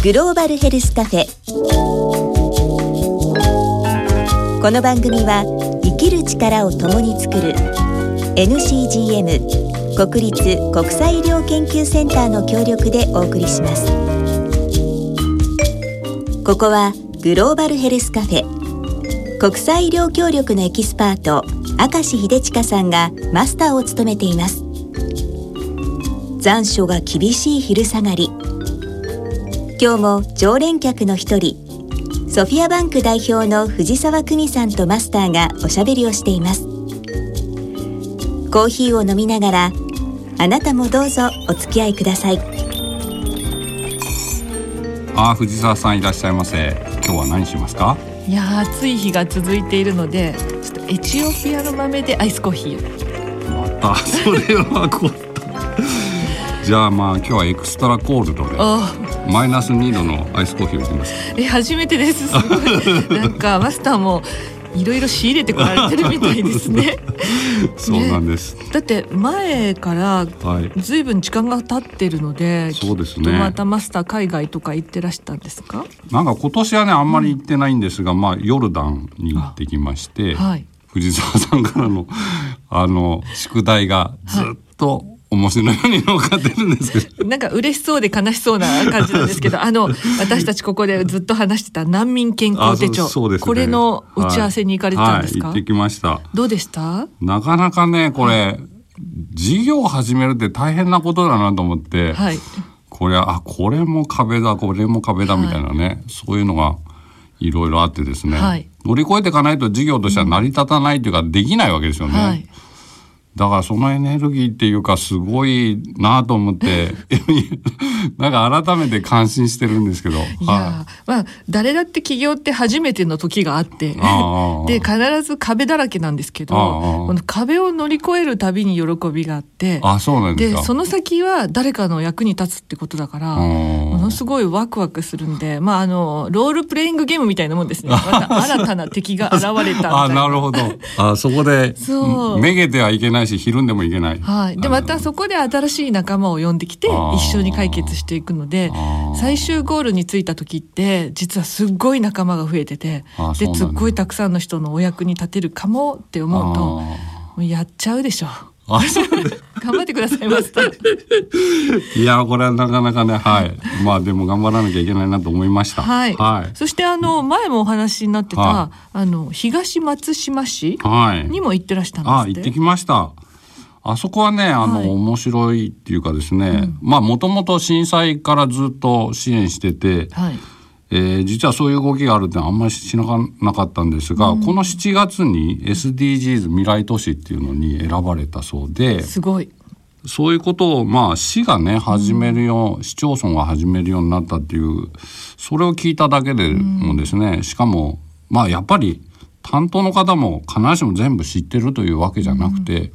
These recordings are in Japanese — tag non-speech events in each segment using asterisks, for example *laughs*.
グローバルヘルスカフェ。この番組は生きる力を共に作る NCGM 国立国際医療研究センターの協力でお送りします。ここはグローバルヘルスカフェ。国際医療協力のエキスパート明石秀親さんがマスターを務めています。残暑が厳しい昼下がり。今日も常連客の一人ソフィアバンク代表の藤沢久美さんとマスターがおしゃべりをしています。コーヒーを飲みながらあなたもどうぞお付き合いください。あ藤沢さんいらっしゃいませ。今日は何しますか？いや暑い日が続いているのでちょっとエチオピアの豆でアイスコーヒーまたそれはこじゃあまあ今日はエクストラコールドで *laughs* マイナス2度のアイスコーヒーをいきます。え初めてです。すごい。*laughs* なんかマスターもいろいろ仕入れてこられてるみたいですね。*laughs* そうなんです、ね、だって前からずい。ぶん時間が経ってるので、はい、そうですね。またマスター海外とか行ってらしたんですか？なんか今年はねあんまり行ってないんですが、うん、まあヨルダンに行ってきまして、はい、藤沢さんからのあの宿題がずっと、はい面白いように乗っかってるんですけど。なんか嬉しそうで悲しそうな感じなんですけど、*laughs* あの、私たちここでずっと話してた難民健康手帳。そうです、ね、これの打ち合わせに行かれたんですか、はいはい、行ってきました。どうでした？なかなかね、これ、はい、事業を始めるって大変なことだなと思って、はい、これ、あ、これも壁だ、これも壁だみたいなね、はい、そういうのがいろいろあってですね、はい、乗り越えていかないと事業としては成り立たないというか、できないわけですよね。はいだからそのエネルギーっていうかすごいなと思って *laughs* なんか改めて感心してるんですけど。いや、はい、まあ誰だって起業って初めての時があって *laughs* で必ず壁だらけなんですけどこの壁を乗り越えるたびに喜びがあってあそうなんでその先は誰かの役に立つってことだからものすごいワクワクするんでまああのロールプレイングゲームみたいなもんですね。*laughs* また新たな敵が現れたあなるほど。あそこでめげてはいけないしひるんでもいけない。はい。でまたそこで新しい仲間を呼んできて一緒に解決していくので最終ゴールに着いた時って実はすっごい仲間が増えててですっごいたくさんの人のお役に立てるかもって思うともうやっちゃうでしょ。あ頑張ってくださいました。*laughs* いやこれはなかなかねはいまあでも頑張らなきゃいけないなと思いました。はい。はい、そしてあの前もお話になってた、はい、あの東松島市にも行ってらしたんです、はい、あ行ってきました。あそこはねあの、はい、面白いっていうかですね、うん、まあもともと震災からずっと支援してて、はい、えー、実はそういう動きがあるってあんまり知らなかったんですが、うん、この7月に SDGs 未来都市っていうのに選ばれたそうですごい。そういうことをまあ市がね始めるよう、うん、市町村が始めるようになったっていうそれを聞いただけでもですね、うん、しかもまあやっぱり担当の方も必ずしも全部知ってるというわけじゃなくて、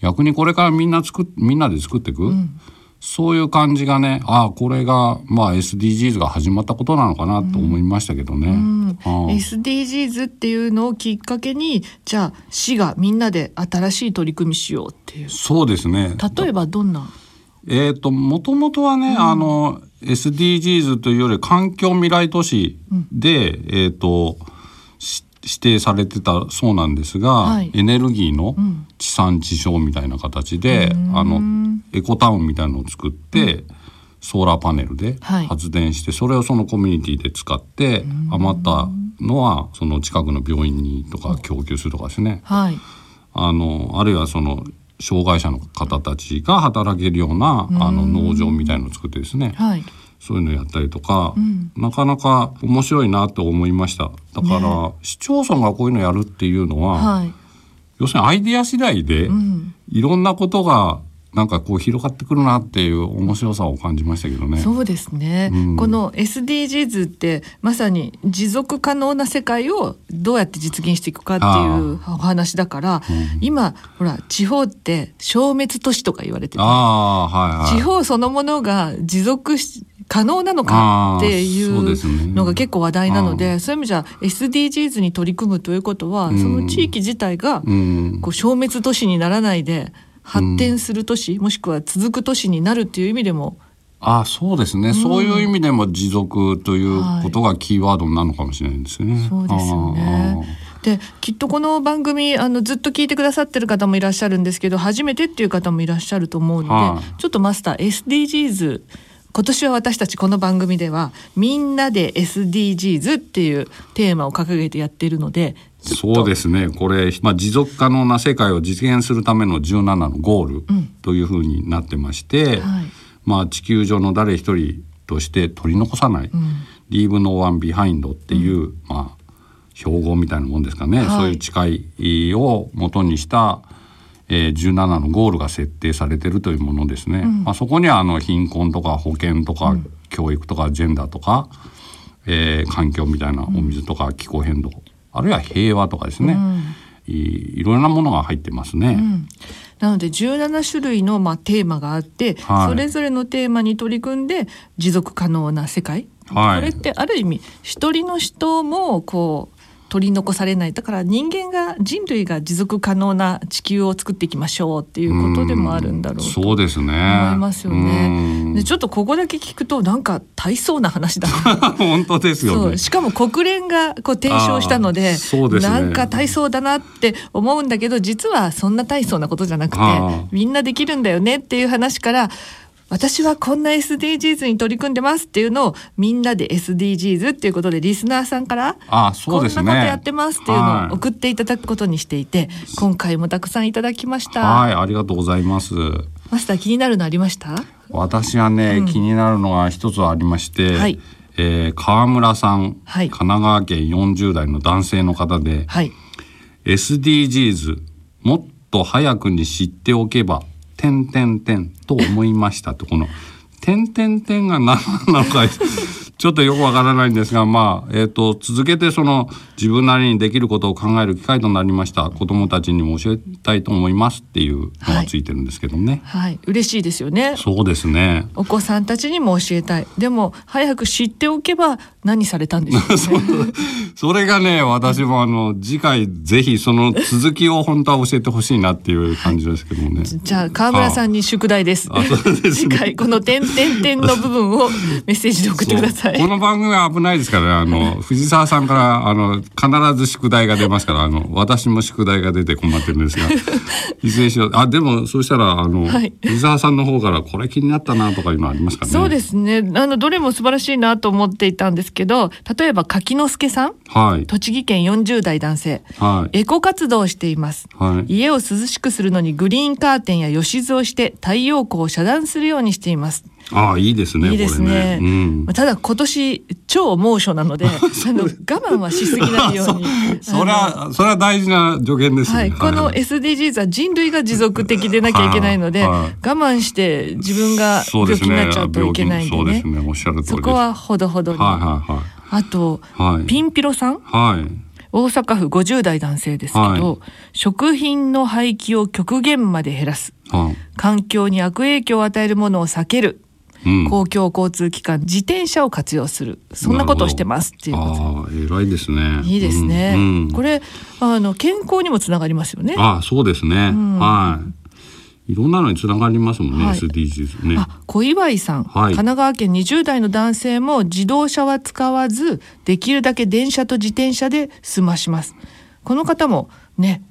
逆にこれからみんな作みんなで作っていく、うん、そういう感じがねああこれがまあ SDGs が始まったことなのかなと思いましたけどね。うん、SDGs っていうのをきっかけにじゃあ市がみんなで新しい取り組みしようっていう。そうですね。例えばどんな？えーと、もともとはね、うん、あの SDGs というより環境未来都市で、うん、えーと指定されてたそうなんですが、はい、エネルギーの地産地消みたいな形で、うん、あのエコタウンみたいなのを作って、うん、ソーラーパネルで発電して、はい、それをそのコミュニティで使って余ったのはその近くの病院にとか供給するとかですね、はい、あのあるいはその障害者の方たちが働けるようなあの農場みたいのを作ってですね、はいそういうのやったりとか、うん、なかなか面白いなと思いました。だから、ね、市町村がこういうのやるっていうのは、はい、要するにアイディア次第で、うん、いろんなことがなんかこう広がってくるなっていう面白さを感じましたけどね。そうですね。うん、この SDGs ってまさに持続可能な世界をどうやって実現していくかっていうお話だから、うん、今ほら地方って消滅都市とか言われてて、はいはい、地方そのものが持続し可能なのかっていうのが結構話題なのでそういう意味じゃ SDGs に取り組むということは、その地域自体がこう消滅都市にならないで発展する都市、もしくは続く都市になるっていう意味でもあそうですね、うん、そういう意味でも持続ということがキーワードなのかもしれないですね。はい、そうですよね。できっとこの番組あのずっと聞いてくださってる方もいらっしゃるんですけど初めてっていう方もいらっしゃると思うので、はい、ちょっとマスター SDGs 今年は私たちこの番組ではみんなで SDGs っていうテーマを掲げてやっているのでそうですね。これ、まあ、持続可能な世界を実現するための17のゴールというふうになってまして、うんはい、まあ、地球上の誰一人として取り残さない、うん、Leave No One Behind っていう、うん、まあ、標語みたいなもんですかね、はい、そういう誓いをもとにした、えー、17のゴールが設定されてるというものですね。まあ、そこにはあの貧困とか保険とか、教育とかジェンダーとか、えー、環境みたいなお水とか気候変動、あるいは平和とかですね、いいろんなものが入ってますね。なので17種類のまあテーマがあって、はい、それぞれのテーマに取り組んで持続可能な世界、はい、これってある意味一人の人もこう取り残されない。だから人間が人類が持続可能な地球を作っていきましょうっていうことでもあるんだろうとそうですね。思いますよね。でちょっとここだけ聞くとなんか大層な話だ *laughs* 本当ですよ、ね、しかも国連がこう提唱したのでそうです、ね、なんか大層だなって思うんだけど実はそんな大層なことじゃなくてみんなできるんだよねっていう話から私はこんな SDGs に取り組んでますっていうのをみんなで SDGs っていうことでリスナーさんからあそうです、ね、こんなことやってますっていうのを送っていただくことにしていて、はい、今回もたくさんいただきました。はいありがとうございます。マスター気になるのありました？私はね、うん、気になるのが一つありまして、はい、えー、川村さん、はい、神奈川県40代の男性の方で、はい、SDGs もっと早くに知っておけば点点点と思いましたとこの点点点が何なのかちょっとよくわからないんですが、まあ、えっ、ー、と、続けてその自分なりにできることを考える機会となりました。子供たちにも教えたいと思いますっていうのがついてるんですけどね。はい、はい、嬉しいですよね。そうですね。お子さんたちにも教えたい。でも、早く知っておけば何されたんでしょう、*laughs* ね、それがね、私もあの、次回ぜひその続きを本当は教えてほしいなっていう感じですけどもね。じゃあ、川村さんに宿題です。あそうです、ね、次回、この点点点の部分をメッセージで送ってください。この番組は危ないですから、ね、あの、藤沢さんから、あの、必ず宿題が出ますから、あの、私も宿題が出て困ってるんですが、*laughs* いずれしろ、あ、でも、そうしたら、あの、はい、藤沢さんの方から、これ気になったなとかいうのありますかね？そうですね。あの、どれも素晴らしいなと思っていたんですけど、例えば、柿之助さん？はい。栃木県40代男性。はい。エコ活動をしています。はい。家を涼しくするのにグリーンカーテンやよしずをして太陽光を遮断するようにしています。ああいいですね。いいですね。ねうん、ただ今年超猛暑なので、*laughs* あの我慢はしすぎないように。*laughs* それはそれは大事な助言です、ね、はい。この SDGs は人類が持続的でなきゃいけないので、我慢して自分が病気になっちゃうといけないんでね。そうですね。おっしゃる通りそこはほどほどに。はいはいはい。あと、はい、ピンピロさん？はい。大阪府50代男性ですけど、はい、食品の廃棄を極限まで減らす、はい、環境に悪影響を与えるものを避ける公共交通機関自転車を活用する。そんなことをしてますっていうこと。偉いですね。いいですね、うんうん、これあの健康にもつながりますよね。あそうですね、うん、はい。いろんなのにつながりますもんね、はい、SDGs ね。あ、小祝さん、はい、神奈川県20代の男性も自動車は使わず、できるだけ電車と自転車で済まします。この方もね、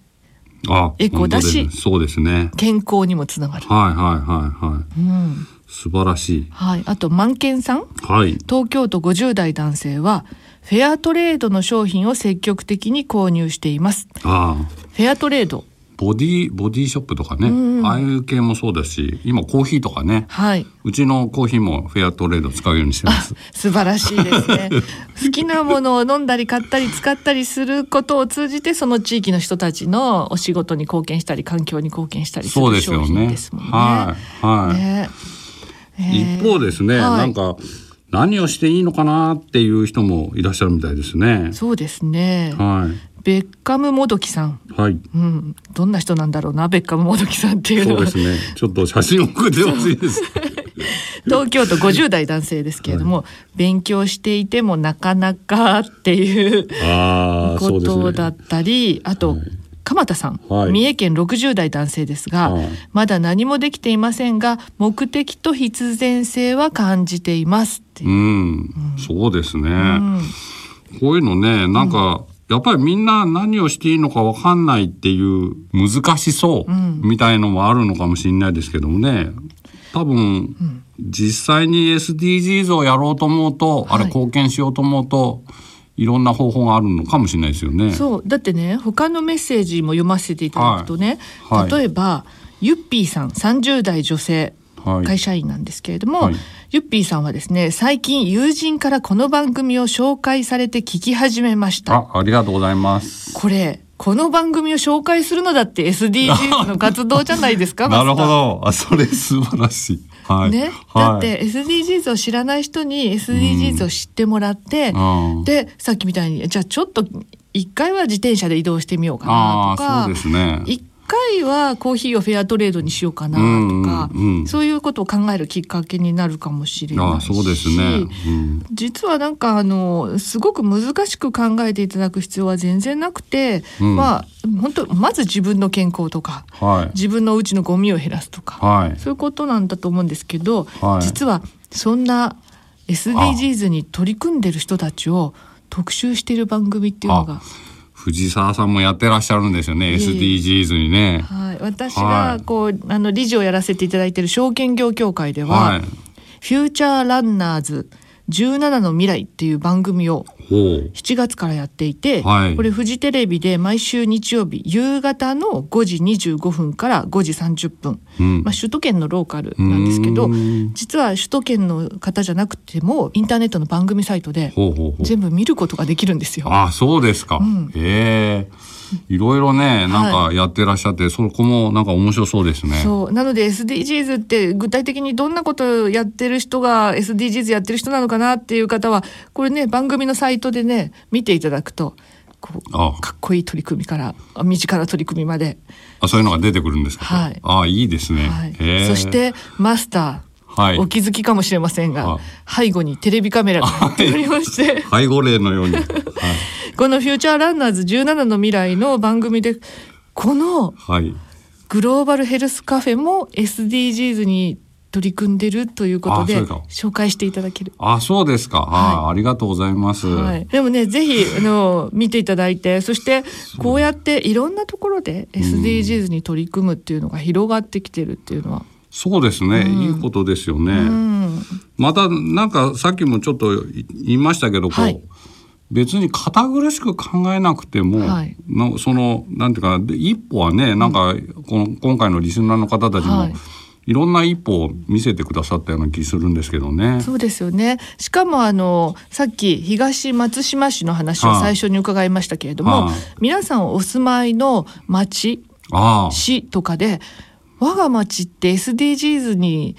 あエコだし、そうですね。健康にもつながる。はいはいはいはい。うん。素晴らしい。はい。あと、マンケンさん。はい。東京都50代男性は、フェアトレードの商品を積極的に購入しています。ああ。フェアトレード。ボディボディショップとかね、うん、ああいう系もそうですし今コーヒーとかね、はい、うちのコーヒーもフェアトレード使うようにしてます素晴らしいですね *laughs* 好きなものを飲んだり買ったり使ったりすることを通じてその地域の人たちのお仕事に貢献したり環境に貢献したりする商品ですもんね。はい、はい、ね一方ですね、はい、なんか何をしていいのかなっていう人もいらっしゃるみたいですね。そうですね。はい。ベッカムもどきさん。はい。うん。どんな人なんだろうな、ベッカムもどきさんっていうのは。そうですね。ちょっと写真送ってほしいです。*laughs* 東京都50代男性ですけれども、はい、勉強していてもなかなかっていうことだったり、あ、ね,、と、はい鎌田さん、はい。三重県60代男性ですが、はい。まだ何もできていませんが目的と必然性は感じていますう。う。ん、そうですね、うん。こういうのねなんか、やっぱりみんな何をしていいのかわかんないっていう難しそうみたいのもあるのかもしれないですけどもね。多分、実際に SDGs をやろうと思うと、あれはい。貢献しようと思うといろんな方法があるのかもしれないですよね。そう。だってね他のメッセージも読ませていただくとね、はい。はい。例えばゆっぴーさん30代女性はい。会社員なんですけれども、はい。ゆっぴーさんはですね最近友人からこの番組を紹介されて聞き始めました。あありがとうございます。これこの番組を紹介するのだって SDGs の活動じゃないですか *laughs* なるほど。あそれ素晴らしい。はい、ね、だって SDGs を知らない人に SDGs を知ってもらって、うん。でさっきみたいにじゃあちょっと一回は自転車で移動してみようかなあとかあそうですね。一回はコーヒーをフェアトレードにしようかなとか、うんうんうん。そういうことを考えるきっかけになるかもしれないし。あそうですね。うん。実はなんかあのすごく難しく考えていただく必要は全然なくて、うん。まあ本当まず自分の健康とかはい。自分のうちのゴミを減らすとか、はい。そういうことなんだと思うんですけど、はい。実はそんな SDGs に取り組んでる人たちを特集している番組っていうのが、藤沢さんもやってらっしゃるんですよね。SDGs にね。はい、私はいがこう、あの理事をやらせていただいている証券業協会では、はいフューチャーランナーズ17の未来っていう番組をほう。7月からやっていて、はいこれフジテレビで毎週日曜日夕方の5時25分から5時30分、うんまあ、首都圏のローカルなんですけどうん実は首都圏の方じゃなくてもインターネットの番組サイトでほうほうほう。全部見ることができるんですよ。あそうですか。んええ *laughs* いろいろね、なんかやってらっしゃって、そこもなんか面白そうですね。そう。なので SDGs って具体的にどんなことをやってる人が SDGs やってる人なのかなっていう方はこれね番組のサイトでね見ていただくとこうあかっこいい取り組みからあ身近な取り組みまで、あそういうのが出てくるんですか。はい。あいいですね。はい。そしてマスター、はいお気づきかもしれませんが、はい背後にテレビカメラが入っておりまして、背後霊のように。はい。この「フューチャーランナーズ17の未来」の番組でこのはい。グローバルヘルスカフェも SDGs に取り組んでるということで紹介していただける。あそうですか。あありがとうございます。はい、でもねぜひあの見ていただいてそしてこうやっていろんなところで SDGs に取り組むっていうのが広がってきてるっていうのは、そうですね、いいことですよね。うん、またなんかさっきもちょっと言いましたけど、はい。別に堅苦しく考えなくても、はい。なそのなんていうかで一歩はねなんかこの今回のリスナーの方たちも、はい。い、ろんな一歩を見せてくださったような気するんですけどね。そうですよね。しかもあのさっき東松島市の話を最初に伺いましたけれども、はい。皆さんお住まいの町市とかで我が町って SDGs に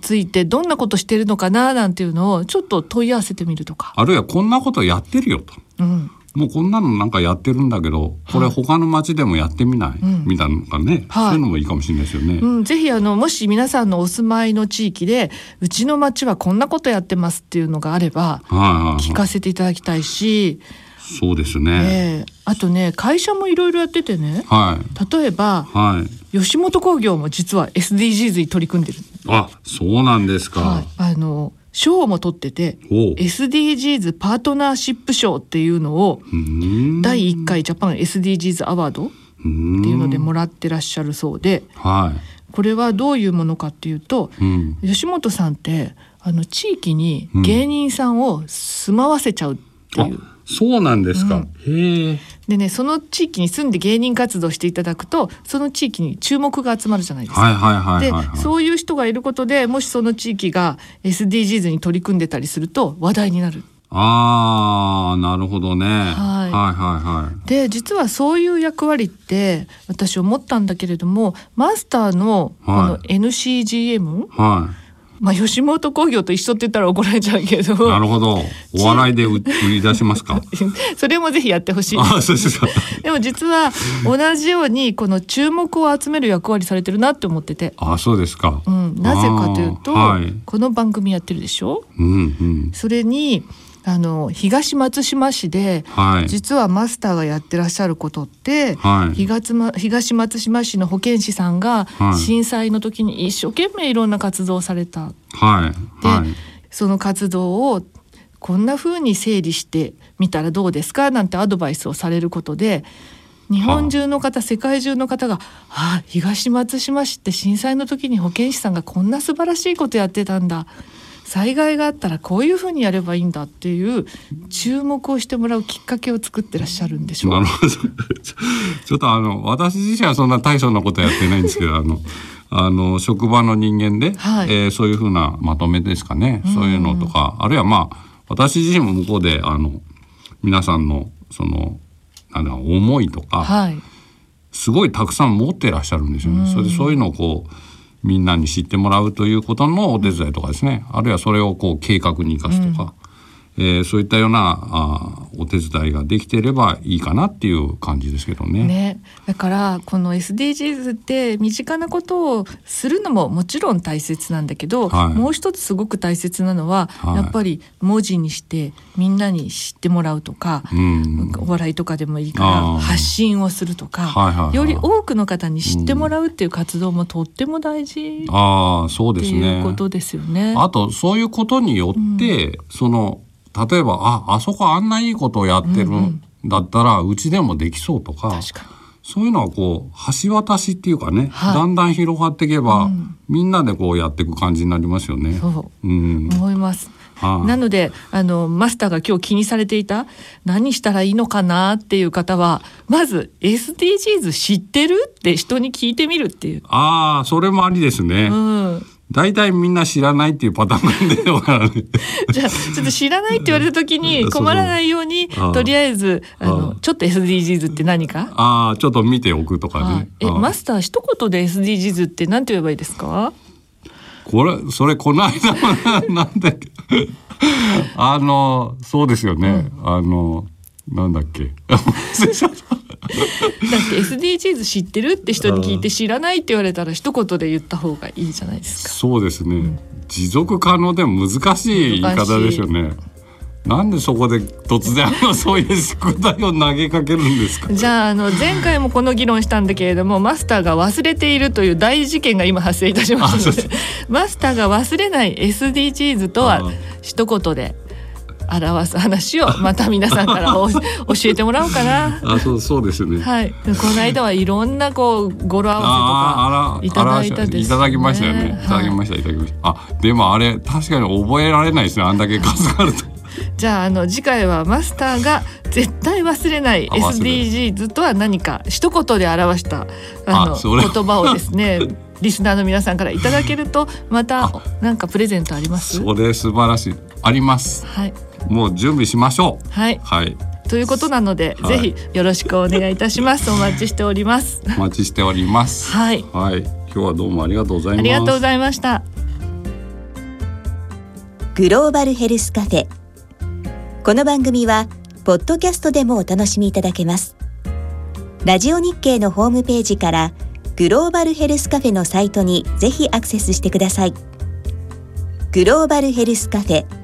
ついてどんなことしてるのかななんていうのをちょっと問い合わせてみるとか。あるいはこんなことやってるよと。うんもうこんなのなんかやってるんだけどこれ他の町でもやってみない、んみたいなのがね、はいそういうのもいいかもしれないですよね。うん、ぜひあのもし皆さんのお住まいの地域でうちの町はこんなことやってますっていうのがあればはいはいはい聞かせていただきたいし、そうですね。ええあとね会社もいろいろやっててねはい例えばはい。吉本興業も実は SDGs に取り組んでる、あそうなんですか。はい、あの賞も取ってて SDGs パートナーシップ賞っていうのを第1回ジャパン SDGs アワードっていうのでもらってらっしゃるそうではこれはどういうものかっていうとい。うん。吉本さんってあの地域に芸人さんを住まわせちゃうっていう、あそうなんですか。へえ。でねその地域に住んで芸人活動していただくとその地域に注目が集まるじゃないですか。はいはいはいではい、はい。そういう人がいることでもしその地域が SDGs に取り組んでたりすると話題になる。ああなるほどね。はいはいはい。で実はそういう役割って私思ったんだけれどもマスターのこのはい NCGM、はまあ吉本興業と一緒って言ったら怒られちゃうけい。などるほど。*laughs* お笑いで売売り出しますか？*laughs* それもぜひやってほしい。あそうですか。*laughs* でも実は同じようにこの注目を集める役割されてるなって思ってて、あそうですか。うん、なぜかというと、はい。この番組やってるでしょ？うんうん。それにあの東松島市で、はい、実はマスターがやってらっしゃることって、はい、東東松島市の保健師さんが震災の時に一生懸命いろんな活動をされた。はい、で、その活動をこんな風に整理してみたらどうですかなんてアドバイスをされることで日本中の方、世界中の方が「ああ東松島市って震災の時に保健師さんがこんな素晴らしいことやってたんだ」災害があったらこういうふうにやればいいんだっていう注目をしてもらうきっかけを作ってらっしゃるんでしょう。なるほど。ちょっとあの私自身はそんな大層なことやってないんですけど、あの。あの職場の人間で、はい、えー、そういうふうなまとめですかね、そういうのとか、あるいはまあ私自身も向こうであの皆さんのそのなんだ思いとか、はい、すごいたくさん持ってらっしゃるんですよね。それでそういうのをこうみんなに知ってもらうということのお手伝いとかですね。あるいはそれをこう計画に生かすとか、えー、そういったようなあお手伝いができていればいいかなっていう感じですけどね。ね。だからこの SDGs って身近なことをするのももちろん大切なんだけど、はい、もう一つすごく大切なのは、はい、やっぱり文字にしてみんなに知ってもらうとか、うん、お笑いとかでもいいから発信をするとか、はいはいはい、より多くの方に知ってもらうっていう活動もとっても大事、あそうですね。っていうことですよね。あとそういうことによって、うん、その例えばああそこあんないいことをやってるんだったら、うちでもできそうとかそういうのはこう橋渡しっていうかね、はい、だんだん広がっていけば、うん、みんなでこうやっていく感じになりますよね。そう、うん、思います。はあ、なのであのマスターが今日気にされていた何したらいいのかなっていう方はまず SDGs 知ってる？って人に聞いてみるっていう。ああそれもありですね。うん大体みんな知らないっていうパターンなんでからね。*laughs* じゃあちょっと知らないって言われた時に *laughs* 困らないようにとりあえずあのちょっと SDGs って何か？ああちょっと見ておくとかね。えマスター一言で SDGs って何て言えばいいですか？これそれこの間なんだっけ。あのそうですよね、うん、あのなんだっけ？*laughs* だって SDGs 知ってるって人に聞いて知らないって言われたら一言で言った方がいいじゃないですか。そうですね。うん、持続可能でも難しい言い方ですよね。なんでそこで突然あのそういう宿題を投げかけるんですか？じゃああの前回もこの議論したんだけれどもマスターが忘れているという大事件が今発生いたしましたのでマスターが忘れない SDGs とは一言で表す話をまた皆さんから *laughs* 教えてもらおうかな。あ、そうそうですね。はい。この間はいろんなこう語呂合わせとかいただいたです、ね、いただきましたよね。いただきました、はい、いただきました。あ、でもあれ確かに覚えられないですね。あんだけ数があると。*laughs* じゃああの次回はマスターが絶対忘れない SDGs とは何か一言で表したあの言葉をですね *laughs* リスナーの皆さんからいただけるとまたなんかプレゼントあります？それ素晴らしいありますはいもう準備しましょう。はい、はい、ということなので、はい、ぜひよろしくお願いいたします。お待ちしております。お待ちしております。はい。はい。今日はどうもありがとうございます。ありがとうございました。グローバルヘルスカフェ。この番組はポッドキャストでもお楽しみいただけます。ラジオ日経のホームページからグローバルヘルスカフェのサイトにぜひアクセスしてください。グローバルヘルスカフェ